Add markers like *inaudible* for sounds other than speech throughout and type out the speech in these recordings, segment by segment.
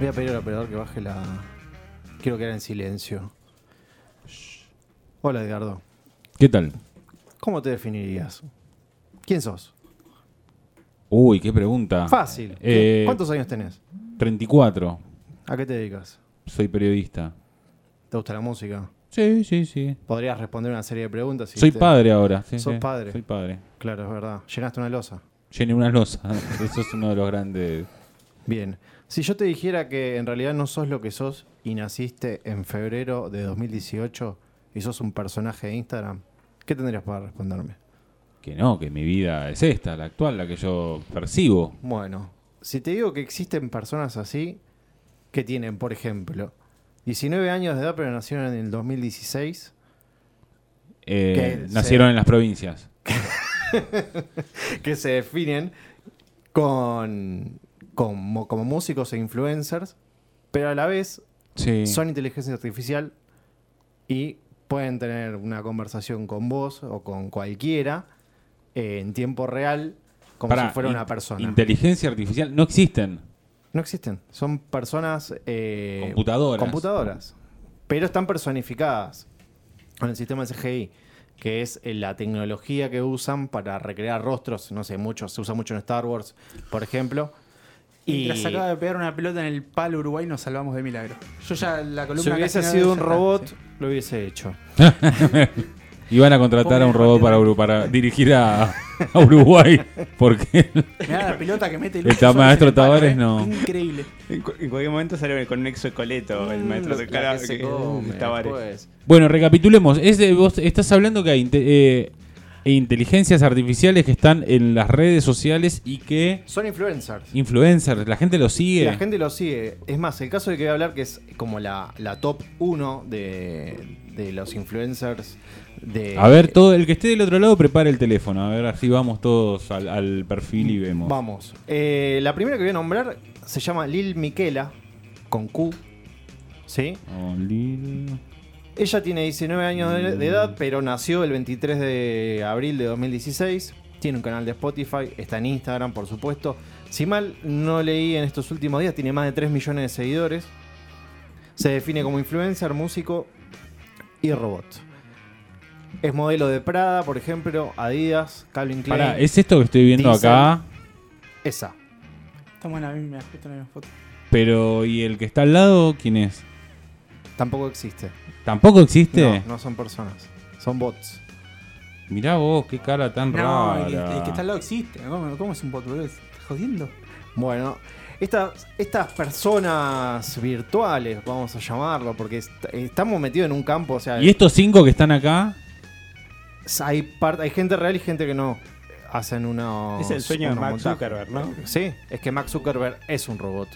Voy a pedir al operador que baje la. Quiero quedar en silencio. Hola Edgardo. ¿Qué tal? ¿Cómo te definirías? ¿Quién sos? Uy, qué pregunta. Fácil. Eh, ¿Cuántos años tenés? 34. ¿A qué te dedicas? Soy periodista. ¿Te gusta la música? Sí, sí, sí. Podrías responder una serie de preguntas. si Soy te- padre ahora. sí, Sos sí. padre. Soy padre. Claro, es verdad. Llenaste una losa. Llené una losa. *laughs* Eso es uno de los grandes. Bien. Si yo te dijera que en realidad no sos lo que sos y naciste en febrero de 2018 y sos un personaje de Instagram, ¿qué tendrías para responderme? Que no, que mi vida es esta, la actual, la que yo percibo. Bueno, si te digo que existen personas así que tienen, por ejemplo, 19 años de edad pero nacieron en el 2016, Eh, nacieron se- en las provincias. *laughs* que se definen con, como, como músicos e influencers, pero a la vez Sí. son inteligencia artificial y pueden tener una conversación con vos o con cualquiera eh, en tiempo real como Pará, si fuera una persona. Inteligencia artificial no existen. No existen, son personas... eh, Computadoras. Computadoras. Pero están personificadas con el sistema CGI, que es eh, la tecnología que usan para recrear rostros, no sé, muchos, se usa mucho en Star Wars, por ejemplo. Y Mientras acaba de pegar una pelota en el palo Uruguay, nos salvamos de milagro. Yo ya la columna. si hubiese sido un robot, sí. lo hubiese hecho. *laughs* Iban a contratar a un robot para, Uru- para dirigir a, a Uruguay. Porque Mirá la pelota que mete El maestro Tavares eh. no. Increíble. En, cu- en cualquier momento sale con un exoesqueleto el maestro de que Tavares. Bueno, recapitulemos. Es de- vos estás hablando que hay inte- eh, inteligencias artificiales que están en las redes sociales y que Son influencers. influencers, la gente los sigue. la gente lo sigue. Es más, el caso de que voy a hablar, que es como la, la top 1 de, de los influencers. De, A ver, todo el que esté del otro lado prepare el teléfono. A ver, así vamos todos al, al perfil y vemos. Vamos. Eh, la primera que voy a nombrar se llama Lil Miquela, con Q. ¿Sí? Oh, Lil- Ella tiene 19 años de, de edad, pero nació el 23 de abril de 2016. Tiene un canal de Spotify, está en Instagram, por supuesto. Si mal no leí en estos últimos días, tiene más de 3 millones de seguidores. Se define como influencer, músico y robot. Es modelo de Prada, por ejemplo, Adidas, Calvin Klein. Pará, ¿es esto que estoy viendo Diesel. acá? Esa. Estamos en la misma, justo en la misma foto. Pero, ¿y el que está al lado quién es? Tampoco existe. ¿Tampoco existe? No, no son personas. Son bots. Mirá vos, qué cara tan No, rara. el, que- el que está al lado existe. ¿Cómo, cómo es un bot, boludo? ¿Estás jodiendo? Bueno, estas, estas personas virtuales, vamos a llamarlo, porque est- estamos metidos en un campo, o sea, ¿Y estos cinco que están acá? hay, hay gente real y gente que no. Hacen unos. Es el sueño de Mark. Zuckerberg, ¿no? Sí, es que Mark Zuckerberg es un robot.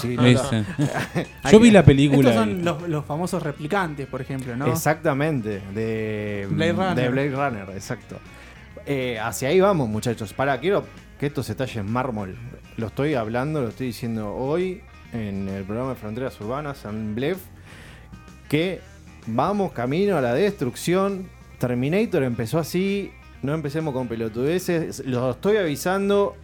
Sí, no *laughs* Yo vi la película. Estos y- son los, los famosos replicantes, por ejemplo, ¿no? Exactamente, de Blade Runner. de Blade Runner, exacto. Eh, hacia ahí vamos, muchachos. Para, quiero que esto se talle en mármol. Lo estoy hablando, lo estoy diciendo hoy en el programa de Fronteras Urbanas, en Blef, que vamos camino a la destrucción. Terminator empezó así, no empecemos con pelotudeces. Lo estoy avisando.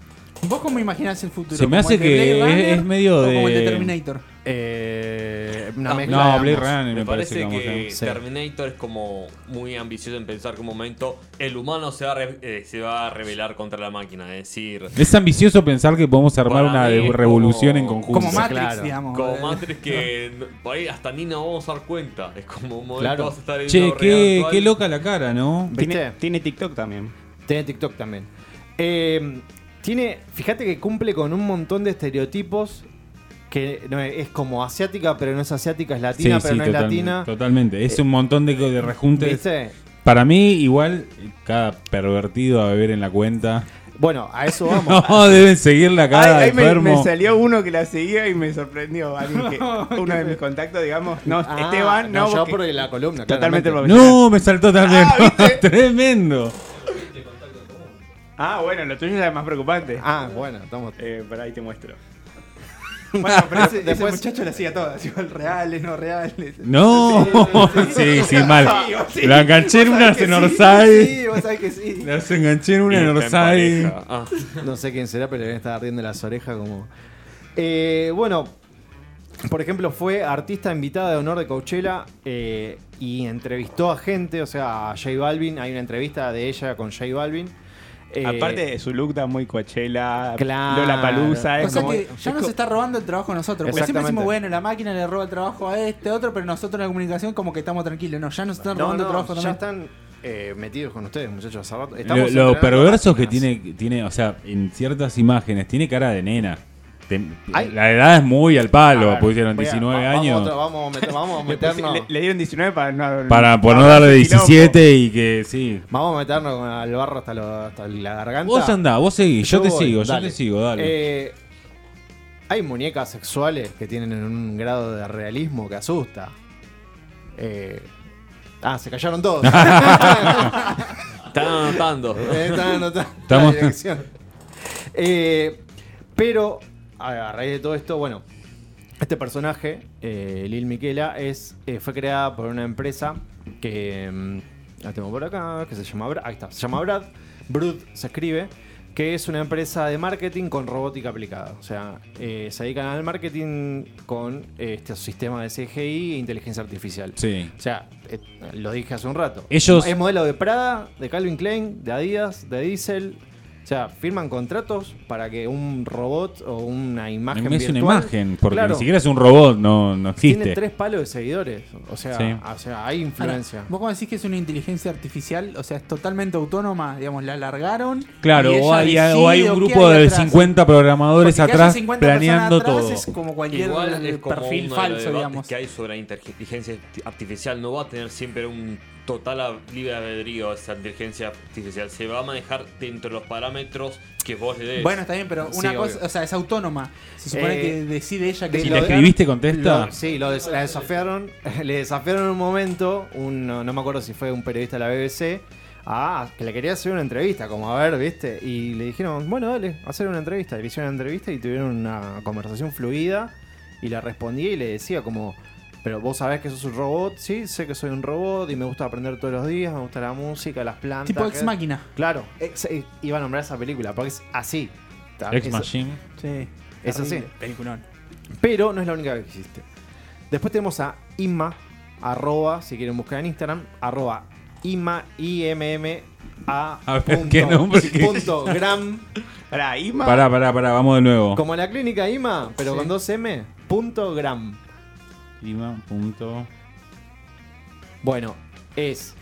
¿Vos cómo imaginás el futuro? Se me ¿Como hace que es- medio como el de Terminator? eh, una No, mezcla No, de Blade. Runner me, Me parece, parece que vamos que a- Sí. Terminator es como muy ambicioso en pensar que un momento el humano se va a, re- eh, se va a rebelar contra la máquina. Es decir, Es ambicioso pensar que podemos armar una revolución en conjunto. Como Matrix, claro. digamos. como Matrix que por ahí hasta ni nos vamos a dar cuenta. Es como un momento Claro. vas a estar en Che, qué, qué loca la cara, ¿no? ¿Viste? Tiene, tiene TikTok también. Tiene TikTok también. Eh, tiene, fíjate que cumple con un montón de estereotipos que no es, es como asiática, pero no es asiática, es latina, pero no es latina. Totalmente. Es un montón de, de rejuntes. ¿Viste? Para mí, igual, cada pervertido a beber en la cuenta. Bueno, a eso vamos. *laughs* No, deben seguirla cada ahí me, enfermo. me salió uno que la seguía y me sorprendió. *laughs* Alguien que, uno de mis contactos, digamos. No, Ah, Esteban, no. yo porque- por la columna. Totalmente claramente. No, me saltó también. Ah. *laughs* Tremendo. Ah, bueno, lo tuyo es más preocupante. Ah, bueno, estamos. Eh, por ahí te muestro. *laughs* Bueno, pero ese, ese Después- muchacho le hacía todas, igual reales, no reales. No, sí, sí, mal. sí. La enganché en una en sí, Orsay. Sí, vos sabés que sí. Las enganché en una en Orsay. Ah. No sé quién será, pero le están ardiendo las orejas como. Eh, bueno, por ejemplo, fue artista invitada de honor de Coachella eh, y entrevistó a gente, o sea, a J Balvin. Hay una entrevista de ella con J Balvin. Eh, Aparte de su look da muy Coachella, Claro. Lola Palusa, O sea como. que ya nos está robando el trabajo a nosotros. Porque siempre decimos, bueno, la máquina le roba el trabajo a este otro, pero nosotros en la comunicación como que estamos tranquilos. No, ya nos están No, robando no, el trabajo ya también. están eh, metidos con ustedes, muchachos. hace rato. Lo, Estamos lo perverso que tiene, tiene, o sea, en ciertas imágenes, tiene cara de nena. Te- la edad es muy al palo, ver, pusieron voy a- 19 va- vamos años. Vamos, a meter- vamos a *laughs* Le, pusi- meternos. le- le dieron 19 para no. Para por no para darle ese quilombo. 17 y que sí. Vamos a meternos con el barro hasta, lo- hasta la garganta. Vos andá, vos seguís, yo, te voy, sigo, dale. yo te sigo, dale. Eh, hay muñecas sexuales que tienen un grado de realismo que asusta. Eh, ah, se callaron todos. *laughs* Están anotando. Eh, están anotando Estamos-. Eh, pero, a, a raíz de todo esto, bueno, este personaje, eh, Lil Miquela, es, eh, fue creada por una empresa que mm, la tengo por acá, que se llama Brad. Ahí está, se llama Brad. Brood se escribe, que es una empresa de marketing con robótica aplicada. O sea, eh, se dedican al marketing con este sistema de CGI e inteligencia artificial. sí. O sea, lo dije hace un rato. Ellos- Es modelo de Prada, de Calvin Klein, de Adidas, de Diesel. O sea, firman contratos para que un robot o una imagen es una virtual- imagen, porque Claro, ni siquiera es un robot, no, no tiene existe. tres palos de seguidores. O sea, Sí. o sea hay Ahora, influencia. vos como decís que es una inteligencia artificial, o sea, es totalmente autónoma, digamos, la alargaron. Claro, y o hay, o hay decide un grupo hay de atrás. 50 programadores Porque atrás 50 personas planeando atrás todo. Es como cualquier Igual es como perfil falso, digamos. que hay sobre la inteligencia artificial. No va a tener siempre un total libre albedrío esa inteligencia artificial. Se va a manejar dentro de los parámetros que vos le des. Bueno, está bien, pero Sí, una cosa, obvio. o sea, es autónoma. Se supone Eh, que decide ella que Si le escribiste, contesta. Lo- sí, lo des- la desafiaron. *laughs* le desafiaron en un momento, un, no, no me acuerdo si fue un periodista de la BBC, a, que le quería hacer una entrevista, como a ver, ¿viste? Y le dijeron, bueno, dale, hacer una entrevista. Le hicieron una entrevista y tuvieron una conversación fluida. Y le respondía y le decía como, pero vos sabés que sos un robot, sí, sé que soy un robot y me gusta aprender todos los días, me gusta la música, las plantas. Tipo ex máquina. Claro, ex- eh, iba a nombrar esa película, porque es así. Ex es- Machine. Sí. Es así. Peliculón. pero no es la única que existe. Después tenemos a Imma, arroba, si quieren buscar en Instagram, arroba Imma, I-M-M, A. A ver, punto- ¿qué nombre? *laughs* punto gram, Pará, Ima. Pará, pará, pará, vamos de nuevo. como la clínica Imma, pero Sí. con dos M, punto gram. Ima, punto. Bueno, es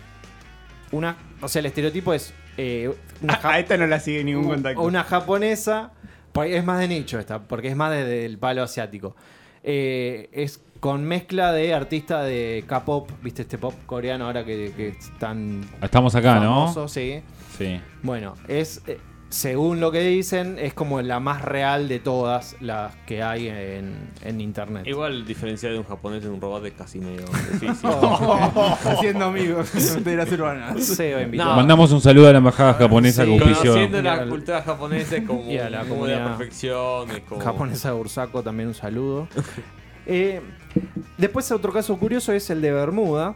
una, o sea, el estereotipo es eh, una, A, ja- a esta no la sigue ningún contacto. una japonesa, por ahí es más de nicho esta, porque es más desde el palo asiático. Eh, es con mezcla de artista de K-pop, viste este pop coreano ahora que, que es tan Estamos acá, famoso, sí. ¿no? Sí. Bueno, es eh, según lo que dicen, es como la más real de todas las que hay en, en internet. Igual diferenciar de un japonés de un robot es casi medio difícil. *laughs* Haciendo amigos *laughs* de las urbanas. No. Mandamos un saludo a la embajada japonesa Sí. que auspició. Conociendo la al- cultura japonesa es como *laughs* y a la como de la perfección. Es como... japonesa de Bursaco, también un saludo. Eh, después otro caso curioso es el de Bermuda,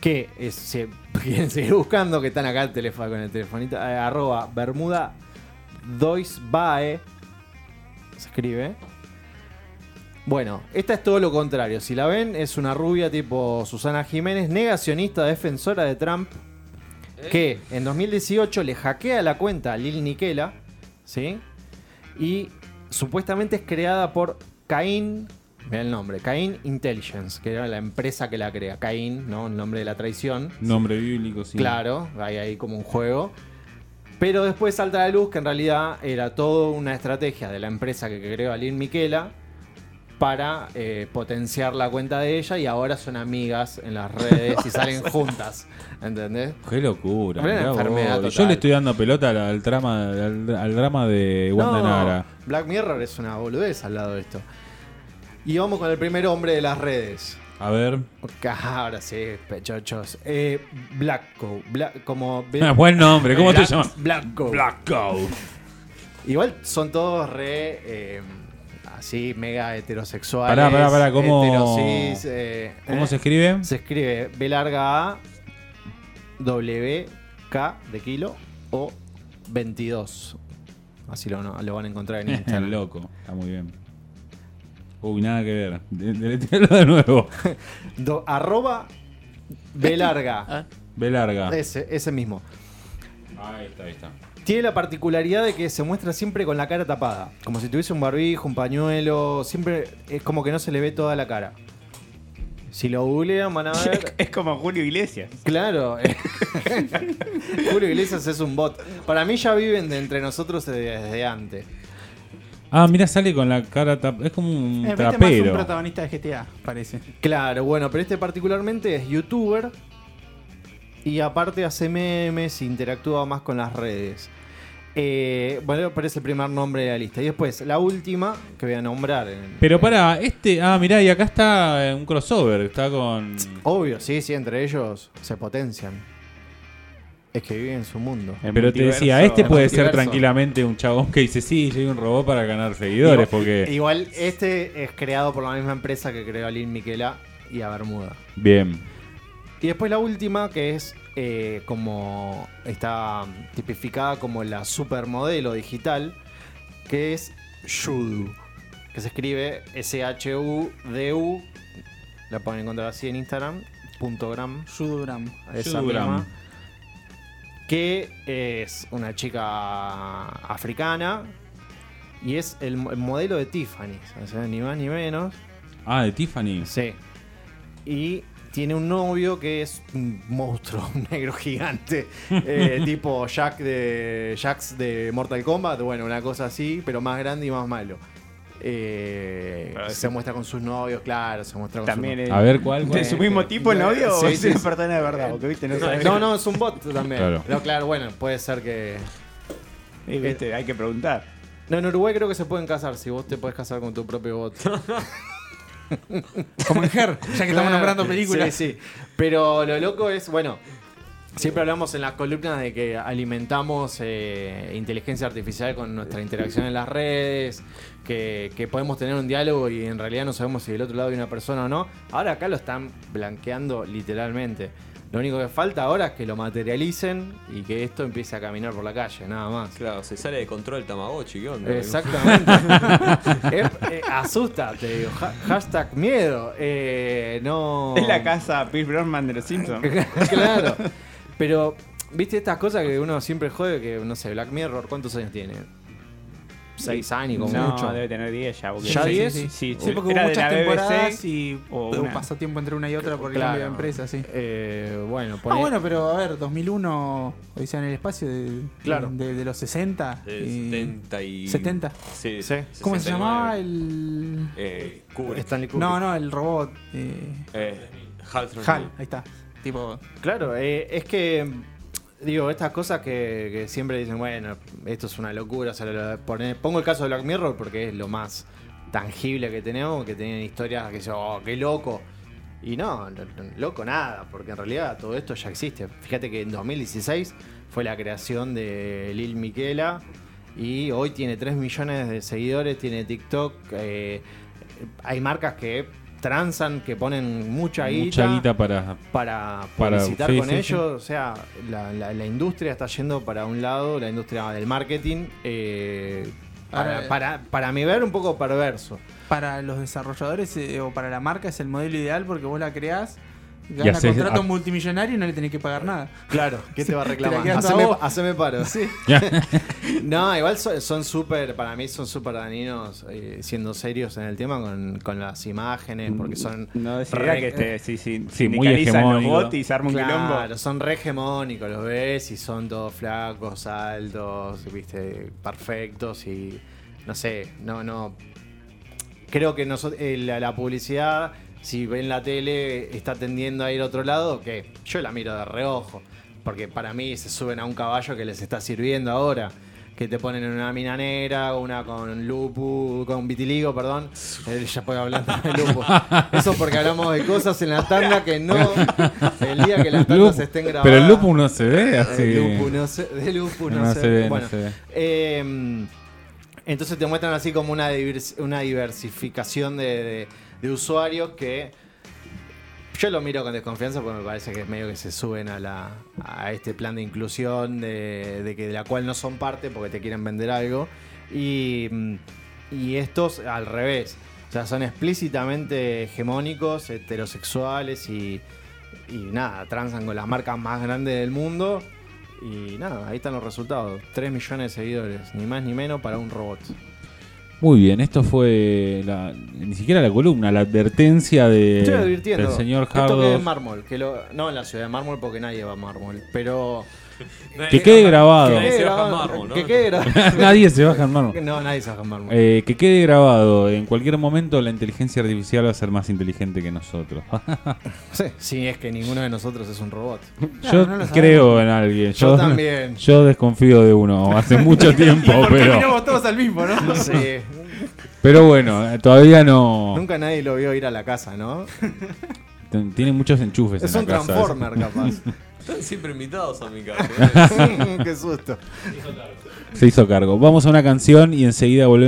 que es, si *laughs* quieren seguir buscando, que están acá el teléfono, con el telefonito, eh, arroba Bermuda Doisbae, se escribe. Bueno, esta es todo lo contrario. Si la ven, es una rubia tipo Susana Jiménez, negacionista, defensora de Trump, que en 2018 le hackea la cuenta a Lil Niquela, ¿sí? Y supuestamente es creada por Cain, mira el nombre, Cain Intelligence, que era la empresa que la crea. Cain, ¿no? El nombre de la traición. Nombre bíblico, sí. Claro, hay ahí como un juego. Pero después salta a la luz que en realidad era toda una estrategia de la empresa que creó a Lil Miquela para eh, potenciar la cuenta de ella y ahora son amigas en las redes y *laughs* salen juntas. ¿Entendés? Qué locura. Mirá Yo le estoy dando pelota al, al, al drama de Wanda No, Nara. Black Mirror es una boludez al lado de esto. Y vamos con el primer hombre de las redes. A ver. Ahora sí, pechochos. Eh, Blacko. Black, como. *laughs* Buen nombre, ¿cómo te llamas? Blacko. Blacko. Igual son todos re. eh, así, mega heterosexuales. Pará, pará, pará, ¿cómo- eh, ¿Cómo eh. se escribe? Se escribe B larga A, W, K de kilo o 22. Así lo, lo van a encontrar en *laughs* Instagram. loco. Está muy bien. Uy, nada que ver. De- Deletealo de nuevo. *laughs* Do- arroba B larga. Ah, B larga. Ese, ese mismo. Ahí está, ahí está. Tiene la particularidad de que se muestra siempre con la cara tapada. Como si tuviese un barbijo, un pañuelo. Siempre es como que no se le ve toda la cara. Si lo googlean van a *laughs* ver. Es como Julio Iglesias. Claro. *laughs* Julio Iglesias es un bot. Para mí ya viven de entre nosotros desde antes. Ah, mira, sale con la cara tap- Es como un eh, viste más un trapero. protagonista de GTA, parece. Claro, bueno, pero este particularmente es youtuber. Y aparte hace memes, interactúa más con las redes. Eh, bueno, aparece el primer nombre de la lista. Y después, la última que voy a nombrar. en- Pero para, este. Ah, mirá, y acá está un crossover. Está con. Obvio, sí, sí, entre ellos se potencian. Es que viven en su mundo. El Pero te decía, este puede ser tranquilamente un chabón que dice, sí, soy un robot para ganar seguidores, Igual- porque... Igual este es creado por la misma empresa que creó a Lil Miquela y a Bermuda. Bien. Y después la última, que es eh, como está tipificada como la supermodelo digital, que es Shudu, que se escribe S-H-U-D-U, la pueden encontrar así en Instagram, punto gram, Suduram. esa Shudugram. misma, que es una chica africana y es el, mo- el modelo de Tiffany, o sea, ni más ni menos. Ah, de Tiffany. Sí. Y tiene un novio que es un monstruo, *laughs* un negro gigante, *laughs* eh, tipo Jack de Jax de Mortal Kombat, bueno, una cosa así, pero más grande y más malo. Eh, Pero se sí. muestra con sus novios, claro, se muestra con También sus es A ver, ¿cuál? cuál? de su mismo tipo el novio o Sí, es sí, una persona de verdad, porque viste, no sabes. No, no, es un bot también. Claro. No, claro, bueno, puede ser que. Sí, viste, hay que preguntar. No, en Uruguay creo que se pueden casar, si vos te puedes casar con tu propio bot. *laughs* Como en Her, ya que estamos nombrando películas. Sí, sí. Pero lo loco es, bueno, siempre hablamos en las columnas de que alimentamos eh, inteligencia artificial con nuestra interacción en las redes, que, que podemos tener un diálogo y en realidad no sabemos si del otro lado hay una persona o no. Ahora acá lo están blanqueando literalmente. Lo único que falta ahora es que lo materialicen y que esto empiece a caminar por la calle, nada más. Claro, se sale de control el Tamagotchi, ¿qué onda? Exactamente. *laughs* Eh, eh, asusta, te digo. Ha- hashtag miedo. Eh, no. Es la casa Pierce Brosnan de los Simpsons. *laughs* claro. Pero, viste estas cosas que uno siempre jode, que no sé, Black Mirror, ¿cuántos años tiene? Seis años, como no, mucho. debe tener 10 ya. porque- ¿Ya sí, 10? Sí, sí, Sí, porque Era hubo muchas temporadas BBC. y o hubo una. pasó tiempo entre una y otra por el Claro. cambio de empresa, sí. Eh, bueno, Ah, poné- bueno, pero a ver, 2001, Odisea en el espacio, de, Claro. de, de los 60. De y- 70 y... 70. Sí, Sí. ¿Cómo se 69. llamaba el...? Eh, Kubrick. Stanley Kubrick. No, no, el robot. Eh, Eh, Hal HAL, ahí está. Tipo, Claro, eh, es que, digo, estas cosas que, siempre dicen, bueno, esto es una locura. o sea, pongo el caso de Black Mirror porque es lo más tangible que tenemos, que tienen historias que yo, oh, qué loco. Y no, loco nada, porque en realidad todo esto ya existe. Fíjate que en 2016 fue la creación de Lil Miquela y hoy tiene 3 millones de seguidores, tiene TikTok. eh, hay marcas que transan, que ponen mucha guita Mucha guita para... para Para- publicitar sí, con sí, ellos. sí. O sea, la, la- la industria está yendo para un lado, la industria del marketing, eh, para, Ahora- para, para mi ver, un poco perverso. para los desarrolladores eh, o para la marca es el modelo ideal porque vos la creás, Y haces- contrato ah. multimillonario y no le tenés que pagar nada. Claro, ¿qué te va a *laughs* Te la reclamar? a Haceme, haceme paro. Sí. *laughs* No, igual son súper, para mí son súper dañinos, eh, siendo serios en el tema con, con las imágenes, porque son... No decía que este, sí, sí, Sí, muy sindicalizan los hegemónico. bots y se arma un quilombo. Claro, son re hegemónicos, los ves y son todos flacos, altos, viste, perfectos y no sé, no, no. Creo que noso- eh, la, la publicidad, si ven la tele, está tendiendo a ir a otro lado, que yo la miro de reojo, porque para mí se suben a un caballo que les está sirviendo ahora. Que te ponen en una mina negra, una con lupu, con vitiligo, perdón. Eh, ya puedo hablar de lupu. Eso porque hablamos de cosas en la tanda que no. El día que las tandas Lupu- estén grabadas. Pero el lupo no se ve así. El lupu no se, de lupu no, No se, se ve, no Bueno, se ve. eh, entonces te muestran así como una, divers- una diversificación de, de- de usuarios que yo lo miro con desconfianza porque me parece que es medio que se suben a, la, a este plan de inclusión de, de que de la cual no son parte porque te quieren vender algo. Y, y estos al revés. O sea, son explícitamente hegemónicos, heterosexuales y, y nada, transan con las marcas más grandes del mundo. Y nada, ahí están los resultados. 3 millones de seguidores, ni más ni menos para un robot. Muy bien, esto fue la- ni siquiera la columna, la advertencia de, Estoy advirtiendo. del señor Esto quede Hardos. en mármol. Que lo, no en la ciudad de mármol porque nadie va a mármol. Pero. Que quede grabado. Que Nadie quede se baja en grabado- mármol, ¿no? que quede grabado. Nadie se baja *laughs* en mármol. No, nadie se baja en mármol. Eh, que quede grabado, en cualquier momento la inteligencia artificial va a ser más inteligente que nosotros. *laughs* Sí, sí, es que ninguno de nosotros es un robot. Yo no creo en alguien. Yo también. Yo desconfío de uno hace mucho *laughs* tiempo, pero, miramos todos al mismo, ¿no? Sí. pero bueno, todavía no. Nunca nadie lo vio ir a la casa, ¿no? Tiene muchos enchufes Es en un la casa. Transformer, capaz. Están siempre invitados a mi casa. *laughs* Qué susto. Se hizo cargo. Vamos a una canción y enseguida volvemos.